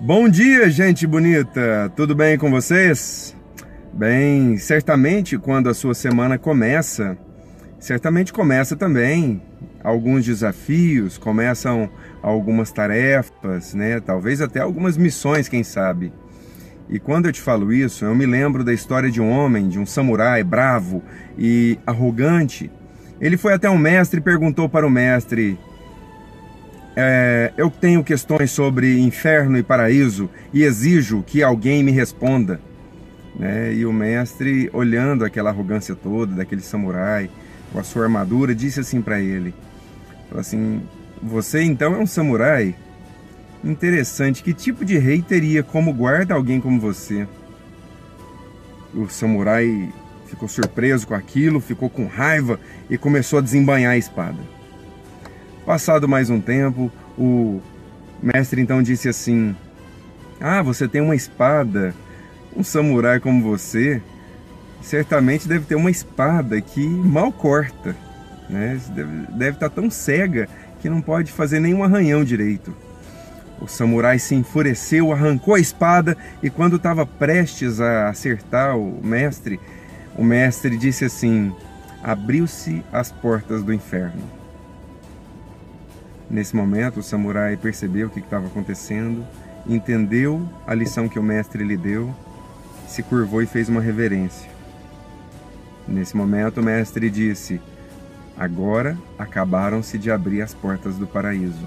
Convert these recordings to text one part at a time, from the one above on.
Bom dia, gente bonita! Tudo bem com vocês? Bem, certamente quando a sua semana começa, certamente começa também alguns desafios, começam algumas tarefas, né? Talvez até algumas missões, quem sabe. E quando eu te falo isso, eu me lembro da história de um homem, de um samurai bravo e arrogante. Ele foi até um mestre e perguntou para o mestre: é, eu tenho questões sobre inferno e paraíso e exijo que alguém me responda. Né? E o mestre, olhando aquela arrogância toda daquele samurai, com a sua armadura, disse assim para ele: assim, Você então é um samurai? Interessante, que tipo de rei teria como guarda alguém como você? O samurai ficou surpreso com aquilo, ficou com raiva e começou a desembanhar a espada. Passado mais um tempo, o mestre então disse assim: Ah, você tem uma espada. Um samurai como você certamente deve ter uma espada que mal corta. Né? Deve, deve estar tão cega que não pode fazer nenhum arranhão direito. O samurai se enfureceu, arrancou a espada e, quando estava prestes a acertar o mestre, o mestre disse assim: Abriu-se as portas do inferno. Nesse momento, o samurai percebeu o que estava acontecendo, entendeu a lição que o mestre lhe deu, se curvou e fez uma reverência. Nesse momento, o mestre disse: Agora acabaram-se de abrir as portas do paraíso.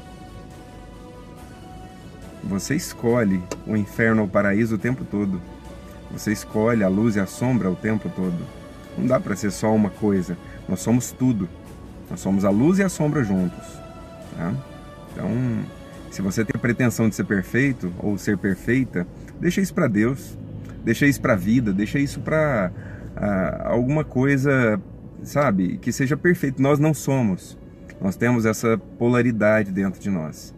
Você escolhe o inferno ou o paraíso o tempo todo. Você escolhe a luz e a sombra o tempo todo. Não dá para ser só uma coisa. Nós somos tudo. Nós somos a luz e a sombra juntos. Tá? Então, se você tem a pretensão de ser perfeito ou ser perfeita, deixa isso para Deus, deixa isso para a vida, deixa isso para uh, alguma coisa, sabe, que seja perfeito. Nós não somos. Nós temos essa polaridade dentro de nós.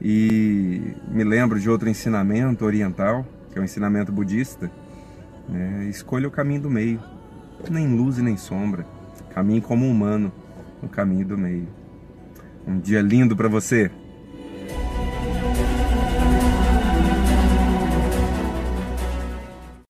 E me lembro de outro ensinamento oriental, que é o ensinamento budista. Né? Escolha o caminho do meio, nem luz e nem sombra. Caminhe como humano no caminho do meio. Um dia lindo para você.